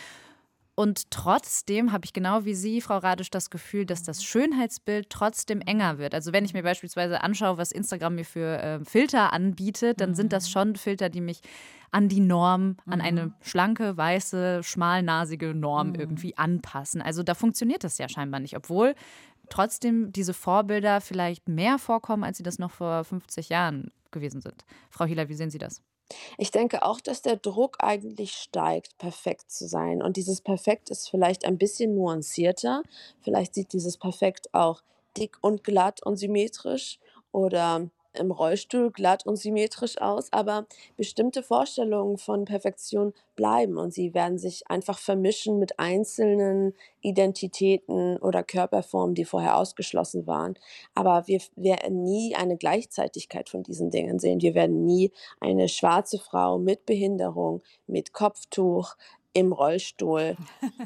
S4: Und trotzdem habe ich genau wie Sie, Frau Radisch, das Gefühl, dass das Schönheitsbild trotzdem enger wird. Also wenn ich mir beispielsweise anschaue, was Instagram mir für äh, Filter anbietet, dann sind das mhm. schon Filter, die mich an die Norm, an eine mhm. schlanke, weiße, schmalnasige Norm mhm. irgendwie anpassen. Also da funktioniert das ja scheinbar nicht, obwohl trotzdem diese Vorbilder vielleicht mehr vorkommen, als sie das noch vor 50 Jahren gewesen sind. Frau Hieler, wie sehen Sie das?
S3: Ich denke auch, dass der Druck eigentlich steigt, perfekt zu sein. Und dieses Perfekt ist vielleicht ein bisschen nuancierter. Vielleicht sieht dieses Perfekt auch dick und glatt und symmetrisch oder im Rollstuhl glatt und symmetrisch aus, aber bestimmte Vorstellungen von Perfektion bleiben und sie werden sich einfach vermischen mit einzelnen Identitäten oder Körperformen, die vorher ausgeschlossen waren. Aber wir werden nie eine Gleichzeitigkeit von diesen Dingen sehen. Wir werden nie eine schwarze Frau mit Behinderung, mit Kopftuch, im Rollstuhl,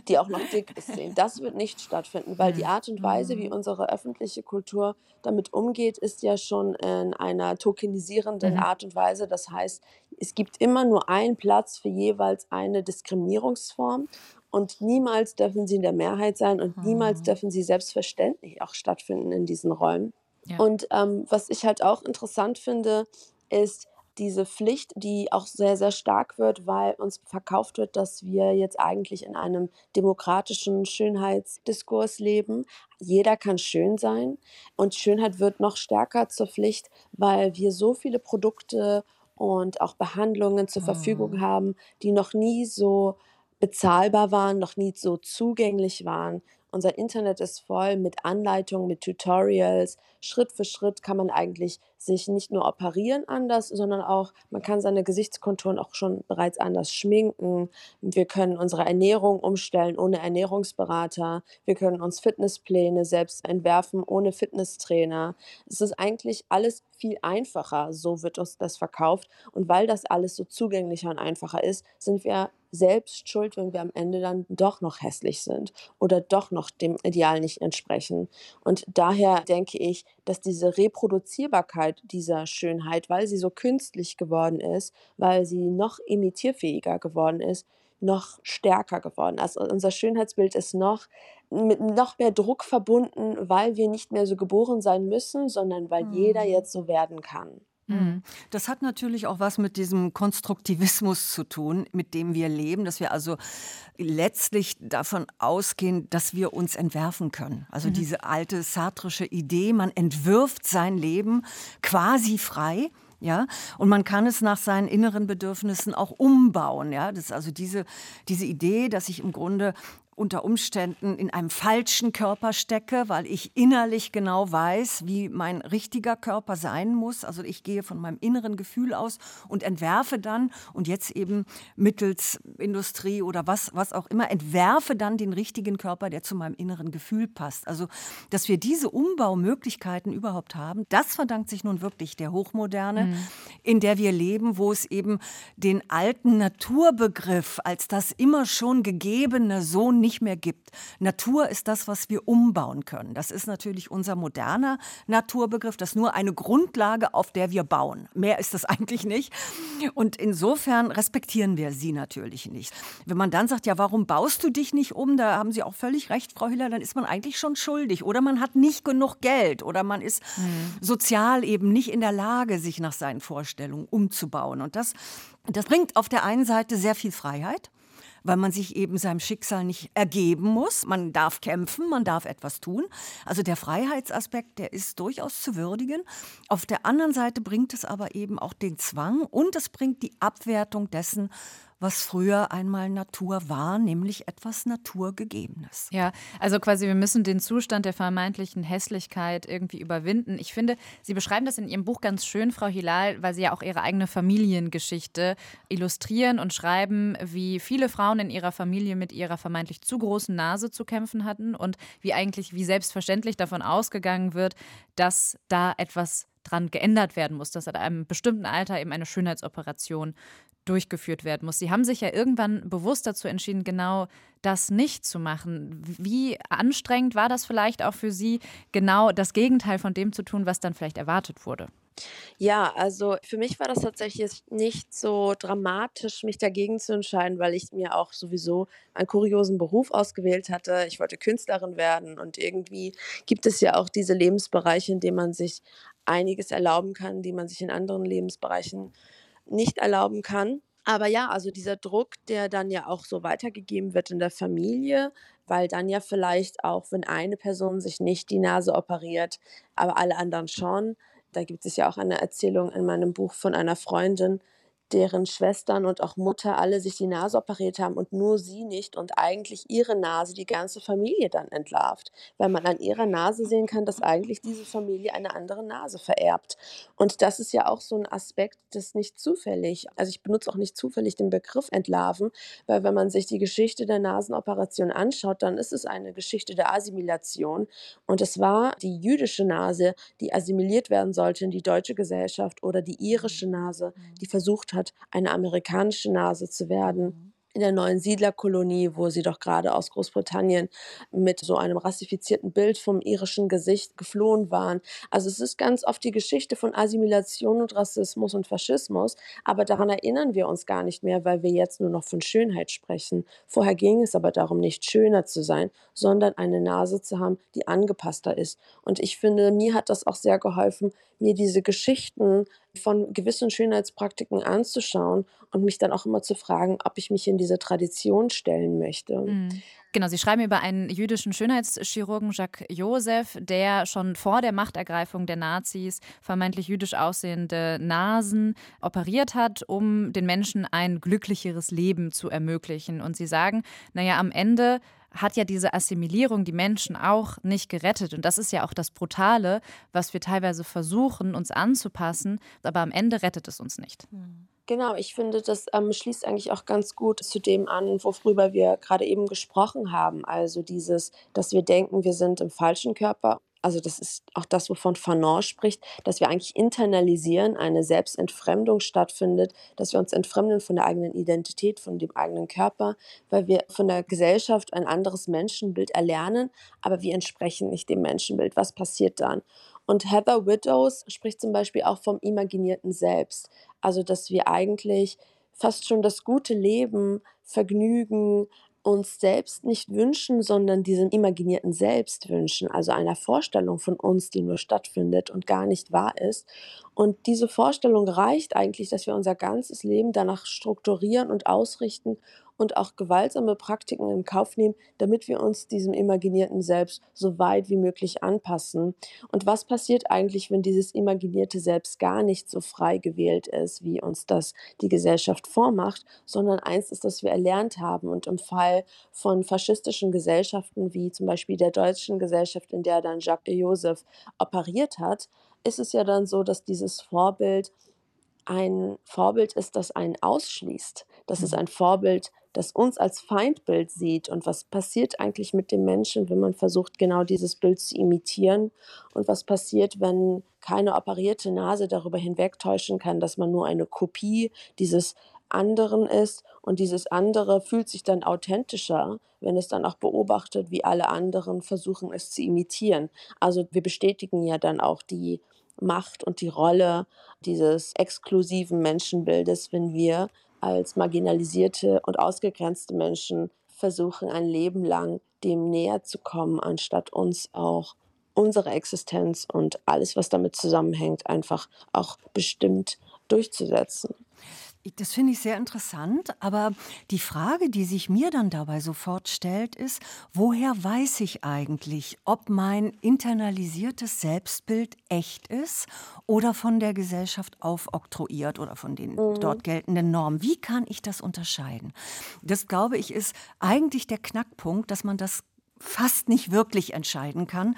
S3: die auch noch dick ist, sehen. [laughs] Das wird nicht stattfinden, weil die Art und Weise, wie mhm. unsere öffentliche Kultur damit umgeht, ist ja schon in einer tokenisierenden mhm. Art und Weise. Das heißt, es gibt immer nur einen Platz für jeweils eine Diskriminierungsform und niemals dürfen sie in der Mehrheit sein und niemals mhm. dürfen sie selbstverständlich auch stattfinden in diesen Räumen. Ja. Und ähm, was ich halt auch interessant finde, ist, diese Pflicht, die auch sehr, sehr stark wird, weil uns verkauft wird, dass wir jetzt eigentlich in einem demokratischen Schönheitsdiskurs leben. Jeder kann schön sein und Schönheit wird noch stärker zur Pflicht, weil wir so viele Produkte und auch Behandlungen zur Verfügung mhm. haben, die noch nie so bezahlbar waren, noch nie so zugänglich waren unser Internet ist voll mit Anleitungen, mit Tutorials. Schritt für Schritt kann man eigentlich sich nicht nur operieren anders, sondern auch, man kann seine Gesichtskonturen auch schon bereits anders schminken. Wir können unsere Ernährung umstellen ohne Ernährungsberater. Wir können uns Fitnesspläne selbst entwerfen ohne Fitnesstrainer. Es ist eigentlich alles viel einfacher, so wird uns das verkauft. Und weil das alles so zugänglicher und einfacher ist, sind wir selbst schuld, wenn wir am Ende dann doch noch hässlich sind oder doch noch dem Ideal nicht entsprechen. Und daher denke ich, dass diese Reproduzierbarkeit dieser Schönheit, weil sie so künstlich geworden ist, weil sie noch imitierfähiger geworden ist, noch stärker geworden. Also unser Schönheitsbild ist noch mit noch mehr Druck verbunden, weil wir nicht mehr so geboren sein müssen, sondern weil mhm. jeder jetzt so werden kann.
S2: Mhm. Das hat natürlich auch was mit diesem Konstruktivismus zu tun, mit dem wir leben, dass wir also letztlich davon ausgehen, dass wir uns entwerfen können. Also mhm. diese alte sartrische Idee, man entwirft sein Leben quasi frei. Ja, und man kann es nach seinen inneren Bedürfnissen auch umbauen. Ja, das ist also diese, diese Idee, dass ich im Grunde unter Umständen in einem falschen Körper stecke, weil ich innerlich genau weiß, wie mein richtiger Körper sein muss. Also ich gehe von meinem inneren Gefühl aus und entwerfe dann und jetzt eben mittels Industrie oder was, was auch immer, entwerfe dann den richtigen Körper, der zu meinem inneren Gefühl passt. Also, dass wir diese Umbaumöglichkeiten überhaupt haben, das verdankt sich nun wirklich der Hochmoderne, mhm. in der wir leben, wo es eben den alten Naturbegriff als das immer schon gegebene so nicht mehr gibt. Natur ist das, was wir umbauen können. Das ist natürlich unser moderner Naturbegriff. Das ist nur eine Grundlage, auf der wir bauen. Mehr ist das [laughs] eigentlich nicht. Und insofern respektieren wir sie natürlich nicht. Wenn man dann sagt, ja, warum baust du dich nicht um? Da haben Sie auch völlig recht, Frau Hiller, dann ist man eigentlich schon schuldig. Oder man hat nicht genug Geld oder man ist mhm. sozial eben nicht in der Lage, sich nach seinen Vorstellungen umzubauen. Und das, das bringt auf der einen Seite sehr viel Freiheit weil man sich eben seinem Schicksal nicht ergeben muss. Man darf kämpfen, man darf etwas tun. Also der Freiheitsaspekt, der ist durchaus zu würdigen. Auf der anderen Seite bringt es aber eben auch den Zwang und es bringt die Abwertung dessen, was früher einmal Natur war, nämlich etwas Naturgegebenes.
S4: Ja, also quasi wir müssen den Zustand der vermeintlichen Hässlichkeit irgendwie überwinden. Ich finde, Sie beschreiben das in Ihrem Buch ganz schön, Frau Hilal, weil Sie ja auch Ihre eigene Familiengeschichte illustrieren und schreiben, wie viele Frauen in ihrer Familie mit ihrer vermeintlich zu großen Nase zu kämpfen hatten und wie eigentlich, wie selbstverständlich davon ausgegangen wird, dass da etwas dran geändert werden muss, dass at einem bestimmten Alter eben eine Schönheitsoperation durchgeführt werden muss. Sie haben sich ja irgendwann bewusst dazu entschieden, genau das nicht zu machen. Wie anstrengend war das vielleicht auch für Sie, genau das Gegenteil von dem zu tun, was dann vielleicht erwartet wurde?
S3: Ja, also für mich war das tatsächlich nicht so dramatisch, mich dagegen zu entscheiden, weil ich mir auch sowieso einen kuriosen Beruf ausgewählt hatte. Ich wollte Künstlerin werden und irgendwie gibt es ja auch diese Lebensbereiche, in denen man sich einiges erlauben kann, die man sich in anderen Lebensbereichen nicht erlauben kann. Aber ja, also dieser Druck, der dann ja auch so weitergegeben wird in der Familie, weil dann ja vielleicht auch, wenn eine Person sich nicht die Nase operiert, aber alle anderen schon, da gibt es ja auch eine Erzählung in meinem Buch von einer Freundin, deren Schwestern und auch Mutter alle sich die Nase operiert haben und nur sie nicht und eigentlich ihre Nase die ganze Familie dann entlarvt, weil man an ihrer Nase sehen kann, dass eigentlich diese Familie eine andere Nase vererbt. Und das ist ja auch so ein Aspekt, das nicht zufällig, also ich benutze auch nicht zufällig den Begriff entlarven, weil wenn man sich die Geschichte der Nasenoperation anschaut, dann ist es eine Geschichte der Assimilation. Und es war die jüdische Nase, die assimiliert werden sollte in die deutsche Gesellschaft oder die irische Nase, die versucht hat, hat, eine amerikanische Nase zu werden. Mhm in der neuen Siedlerkolonie, wo sie doch gerade aus Großbritannien mit so einem rassifizierten Bild vom irischen Gesicht geflohen waren. Also es ist ganz oft die Geschichte von Assimilation und Rassismus und Faschismus, aber daran erinnern wir uns gar nicht mehr, weil wir jetzt nur noch von Schönheit sprechen. Vorher ging es aber darum, nicht schöner zu sein, sondern eine Nase zu haben, die angepasster ist. Und ich finde, mir hat das auch sehr geholfen, mir diese Geschichten von gewissen Schönheitspraktiken anzuschauen und mich dann auch immer zu fragen, ob ich mich in diese Tradition stellen möchte. Mhm.
S4: Genau, Sie schreiben über einen jüdischen Schönheitschirurgen, Jacques Joseph, der schon vor der Machtergreifung der Nazis vermeintlich jüdisch aussehende Nasen operiert hat, um den Menschen ein glücklicheres Leben zu ermöglichen. Und Sie sagen, naja, am Ende hat ja diese Assimilierung die Menschen auch nicht gerettet. Und das ist ja auch das Brutale, was wir teilweise versuchen, uns anzupassen, aber am Ende rettet es uns nicht.
S3: Mhm. Genau, ich finde, das ähm, schließt eigentlich auch ganz gut zu dem an, worüber wir gerade eben gesprochen haben. Also dieses, dass wir denken, wir sind im falschen Körper. Also das ist auch das, wovon Fanon spricht, dass wir eigentlich internalisieren, eine Selbstentfremdung stattfindet, dass wir uns entfremden von der eigenen Identität, von dem eigenen Körper, weil wir von der Gesellschaft ein anderes Menschenbild erlernen, aber wir entsprechen nicht dem Menschenbild. Was passiert dann? Und Heather Widows spricht zum Beispiel auch vom imaginierten Selbst. Also, dass wir eigentlich fast schon das gute Leben, Vergnügen uns selbst nicht wünschen, sondern diesem imaginierten Selbst wünschen, also einer Vorstellung von uns, die nur stattfindet und gar nicht wahr ist. Und diese Vorstellung reicht eigentlich, dass wir unser ganzes Leben danach strukturieren und ausrichten und auch gewaltsame Praktiken in Kauf nehmen, damit wir uns diesem imaginierten Selbst so weit wie möglich anpassen. Und was passiert eigentlich, wenn dieses imaginierte Selbst gar nicht so frei gewählt ist, wie uns das die Gesellschaft vormacht, sondern eins ist, das wir erlernt haben. Und im Fall von faschistischen Gesellschaften, wie zum Beispiel der deutschen Gesellschaft, in der dann Jacques Joseph operiert hat, ist es ja dann so, dass dieses Vorbild ein Vorbild ist, das einen ausschließt. Das ist mhm. ein Vorbild, das uns als Feindbild sieht und was passiert eigentlich mit dem Menschen, wenn man versucht, genau dieses Bild zu imitieren und was passiert, wenn keine operierte Nase darüber hinwegtäuschen kann, dass man nur eine Kopie dieses anderen ist und dieses andere fühlt sich dann authentischer, wenn es dann auch beobachtet, wie alle anderen versuchen es zu imitieren. Also wir bestätigen ja dann auch die Macht und die Rolle dieses exklusiven Menschenbildes, wenn wir als marginalisierte und ausgegrenzte Menschen versuchen, ein Leben lang dem näher zu kommen, anstatt uns auch unsere Existenz und alles, was damit zusammenhängt, einfach auch bestimmt durchzusetzen.
S2: Das finde ich sehr interessant, aber die Frage, die sich mir dann dabei sofort stellt, ist, woher weiß ich eigentlich, ob mein internalisiertes Selbstbild echt ist oder von der Gesellschaft aufoktroyiert oder von den mhm. dort geltenden Normen? Wie kann ich das unterscheiden? Das, glaube ich, ist eigentlich der Knackpunkt, dass man das fast nicht wirklich entscheiden kann,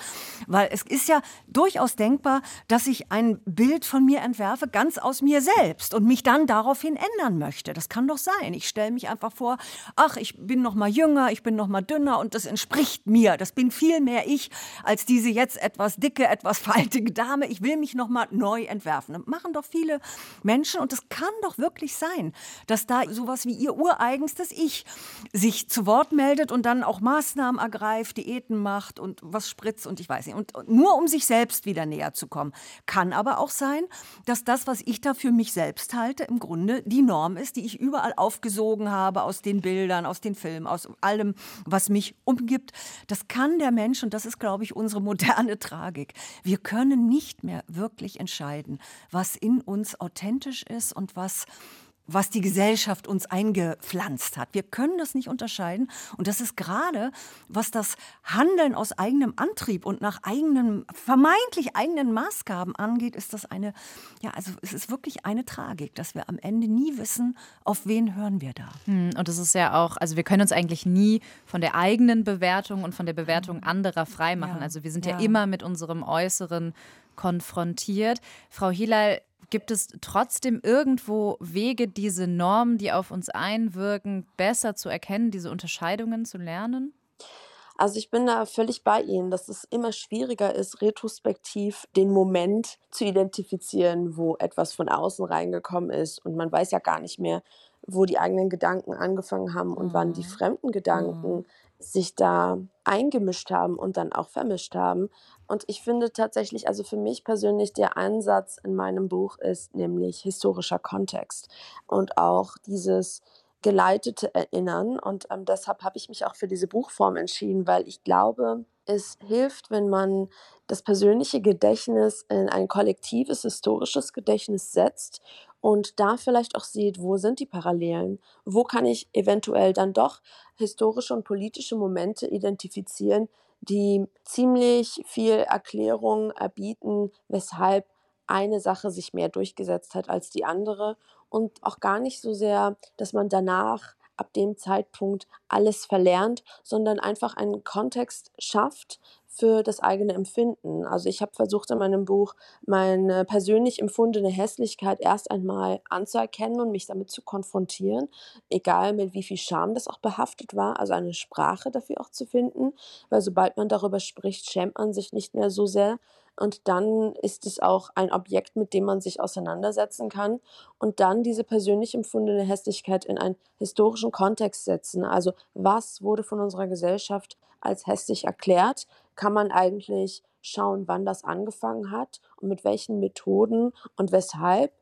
S2: weil es ist ja durchaus denkbar, dass ich ein Bild von mir entwerfe, ganz aus mir selbst und mich dann daraufhin ändern möchte. Das kann doch sein. Ich stelle mich einfach vor, ach, ich bin noch mal jünger, ich bin noch mal dünner und das entspricht mir. Das bin viel mehr ich als diese jetzt etwas dicke, etwas faltige Dame. Ich will mich noch mal neu entwerfen. Das machen doch viele Menschen und es kann doch wirklich sein, dass da sowas wie ihr ureigenstes Ich sich zu Wort meldet und dann auch Maßnahmen ergreift live Diäten macht und was spritzt und ich weiß nicht. Und nur um sich selbst wieder näher zu kommen. Kann aber auch sein, dass das, was ich da für mich selbst halte, im Grunde die Norm ist, die ich überall aufgesogen habe aus den Bildern, aus den Filmen, aus allem, was mich umgibt. Das kann der Mensch und das ist, glaube ich, unsere moderne Tragik. Wir können nicht mehr wirklich entscheiden, was in uns authentisch ist und was was die Gesellschaft uns eingepflanzt hat. Wir können das nicht unterscheiden. Und das ist gerade, was das Handeln aus eigenem Antrieb und nach eigenen, vermeintlich eigenen Maßgaben angeht, ist das eine, ja, also es ist wirklich eine Tragik, dass wir am Ende nie wissen, auf wen hören wir da.
S4: Hm, und das ist ja auch, also wir können uns eigentlich nie von der eigenen Bewertung und von der Bewertung anderer freimachen. Ja. Also wir sind ja, ja immer mit unserem Äußeren konfrontiert. Frau Hilal, Gibt es trotzdem irgendwo Wege, diese Normen, die auf uns einwirken, besser zu erkennen, diese Unterscheidungen zu lernen?
S3: Also ich bin da völlig bei Ihnen, dass es immer schwieriger ist, retrospektiv den Moment zu identifizieren, wo etwas von außen reingekommen ist und man weiß ja gar nicht mehr, wo die eigenen Gedanken angefangen haben und mhm. wann die mhm. fremden Gedanken mhm. Sich da eingemischt haben und dann auch vermischt haben. Und ich finde tatsächlich, also für mich persönlich, der Ansatz in meinem Buch ist nämlich historischer Kontext und auch dieses geleitete Erinnern. Und ähm, deshalb habe ich mich auch für diese Buchform entschieden, weil ich glaube, es hilft, wenn man das persönliche Gedächtnis in ein kollektives historisches Gedächtnis setzt und da vielleicht auch sieht, wo sind die Parallelen, wo kann ich eventuell dann doch historische und politische Momente identifizieren, die ziemlich viel Erklärung erbieten, weshalb eine Sache sich mehr durchgesetzt hat als die andere? Und auch gar nicht so sehr, dass man danach ab dem Zeitpunkt alles verlernt, sondern einfach einen Kontext schafft für das eigene Empfinden. Also ich habe versucht in meinem Buch meine persönlich empfundene Hässlichkeit erst einmal anzuerkennen und mich damit zu konfrontieren, egal mit wie viel Scham das auch behaftet war, also eine Sprache dafür auch zu finden, weil sobald man darüber spricht, schämt man sich nicht mehr so sehr, und dann ist es auch ein Objekt, mit dem man sich auseinandersetzen kann und dann diese persönlich empfundene Hässlichkeit in einen historischen Kontext setzen. Also was wurde von unserer Gesellschaft als hässlich erklärt? Kann man eigentlich schauen, wann das angefangen hat und mit welchen Methoden und weshalb?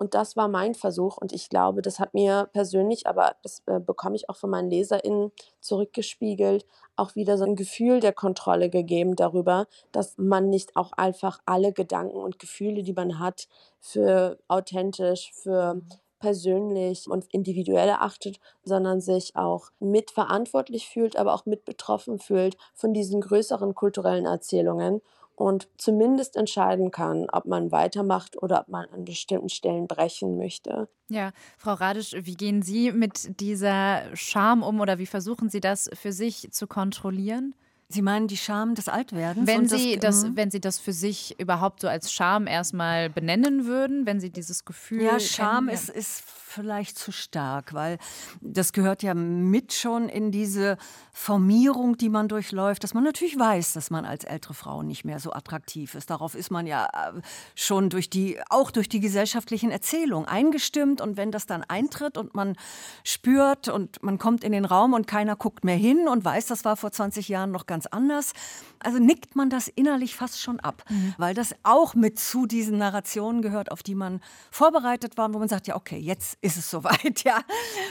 S3: Und das war mein Versuch. Und ich glaube, das hat mir persönlich, aber das äh, bekomme ich auch von meinen LeserInnen zurückgespiegelt, auch wieder so ein Gefühl der Kontrolle gegeben darüber, dass man nicht auch einfach alle Gedanken und Gefühle, die man hat, für authentisch, für mhm. persönlich und individuell erachtet, sondern sich auch mitverantwortlich fühlt, aber auch mit betroffen fühlt von diesen größeren kulturellen Erzählungen und zumindest entscheiden kann, ob man weitermacht oder ob man an bestimmten Stellen brechen möchte.
S4: Ja, Frau Radisch, wie gehen Sie mit dieser Scham um oder wie versuchen Sie das für sich zu kontrollieren?
S2: Sie meinen die Scham des Altwerdens?
S4: Wenn Sie das, das, wenn Sie das für sich überhaupt so als Scham erstmal benennen würden, wenn Sie dieses Gefühl.
S2: Ja, Scham kennen, ja. Ist, ist vielleicht zu stark, weil das gehört ja mit schon in diese Formierung, die man durchläuft, dass man natürlich weiß, dass man als ältere Frau nicht mehr so attraktiv ist. Darauf ist man ja äh, schon durch die, auch durch die gesellschaftlichen Erzählungen eingestimmt. Und wenn das dann eintritt und man spürt und man kommt in den Raum und keiner guckt mehr hin und weiß, das war vor 20 Jahren noch ganz anders, also nickt man das innerlich fast schon ab, mhm. weil das auch mit zu diesen Narrationen gehört, auf die man vorbereitet war, wo man sagt, ja, okay, jetzt ist es [laughs] soweit, ja.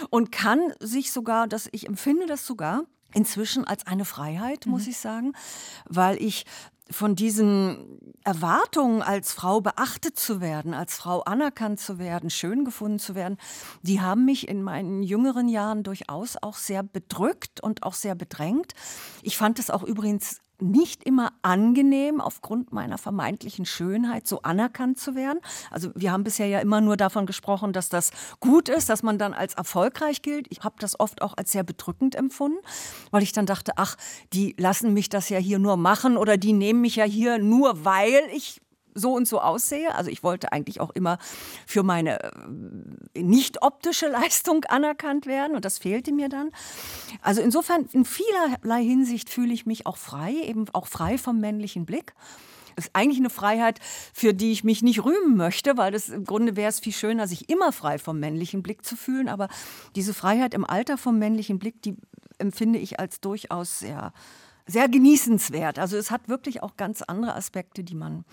S2: Und kann sich sogar, dass ich empfinde das sogar inzwischen als eine Freiheit, muss mhm. ich sagen, weil ich von diesen Erwartungen, als Frau beachtet zu werden, als Frau anerkannt zu werden, schön gefunden zu werden, die haben mich in meinen jüngeren Jahren durchaus auch sehr bedrückt und auch sehr bedrängt. Ich fand es auch übrigens nicht immer angenehm, aufgrund meiner vermeintlichen Schönheit so anerkannt zu werden. Also wir haben bisher ja immer nur davon gesprochen, dass das gut ist, dass man dann als erfolgreich gilt. Ich habe das oft auch als sehr bedrückend empfunden, weil ich dann dachte, ach, die lassen mich das ja hier nur machen oder die nehmen mich ja hier nur, weil ich so und so aussehe. Also ich wollte eigentlich auch immer für meine äh, nicht optische Leistung anerkannt werden und das fehlte mir dann. Also insofern in vielerlei Hinsicht fühle ich mich auch frei, eben auch frei vom männlichen Blick ist eigentlich eine Freiheit, für die ich mich nicht rühmen möchte, weil das im Grunde wäre es viel schöner, sich immer frei vom männlichen Blick zu fühlen. Aber diese Freiheit im Alter vom männlichen Blick, die empfinde ich als durchaus sehr sehr genießenswert. Also es hat wirklich auch ganz andere Aspekte, die man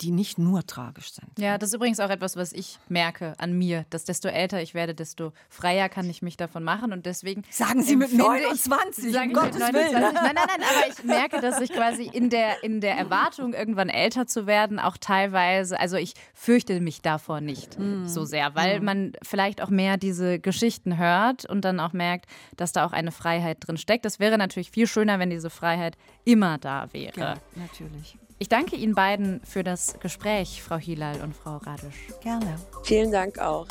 S2: die nicht nur tragisch sind.
S4: Ja, das ist übrigens auch etwas, was ich merke an mir, dass desto älter ich werde, desto freier kann ich mich davon machen und deswegen
S2: sagen Sie mit 29,
S4: ich, um Gottes 29. Willen. Nein, nein, nein, aber ich merke, dass ich quasi in der in der Erwartung irgendwann älter zu werden auch teilweise, also ich fürchte mich davor nicht mm. so sehr, weil mm. man vielleicht auch mehr diese Geschichten hört und dann auch merkt, dass da auch eine Freiheit drin steckt. Das wäre natürlich viel schöner, wenn diese Freiheit immer da wäre.
S2: Ja, natürlich.
S4: Ich danke Ihnen beiden für das Gespräch, Frau Hilal und Frau Radisch.
S2: Gerne.
S3: Vielen Dank auch.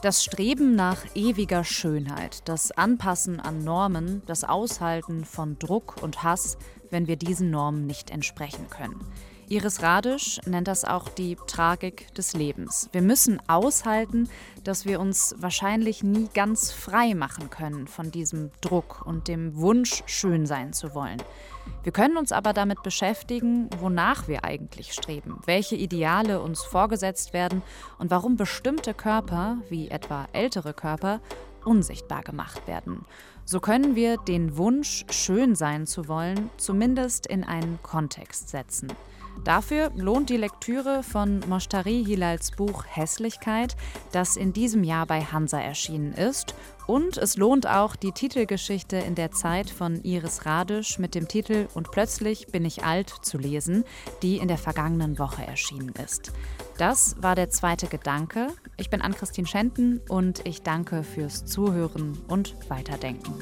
S4: Das Streben nach ewiger Schönheit, das Anpassen an Normen, das Aushalten von Druck und Hass, wenn wir diesen Normen nicht entsprechen können. Iris Radisch nennt das auch die Tragik des Lebens. Wir müssen aushalten, dass wir uns wahrscheinlich nie ganz frei machen können von diesem Druck und dem Wunsch, schön sein zu wollen. Wir können uns aber damit beschäftigen, wonach wir eigentlich streben, welche Ideale uns vorgesetzt werden und warum bestimmte Körper, wie etwa ältere Körper, unsichtbar gemacht werden. So können wir den Wunsch, schön sein zu wollen, zumindest in einen Kontext setzen. Dafür lohnt die Lektüre von Moshtari Hilals Buch Hässlichkeit, das in diesem Jahr bei Hansa erschienen ist. Und es lohnt auch die Titelgeschichte in der Zeit von Iris Radisch mit dem Titel Und plötzlich bin ich alt zu lesen, die in der vergangenen Woche erschienen ist. Das war der zweite Gedanke. Ich bin Ann-Christine Schenten und ich danke fürs Zuhören und Weiterdenken.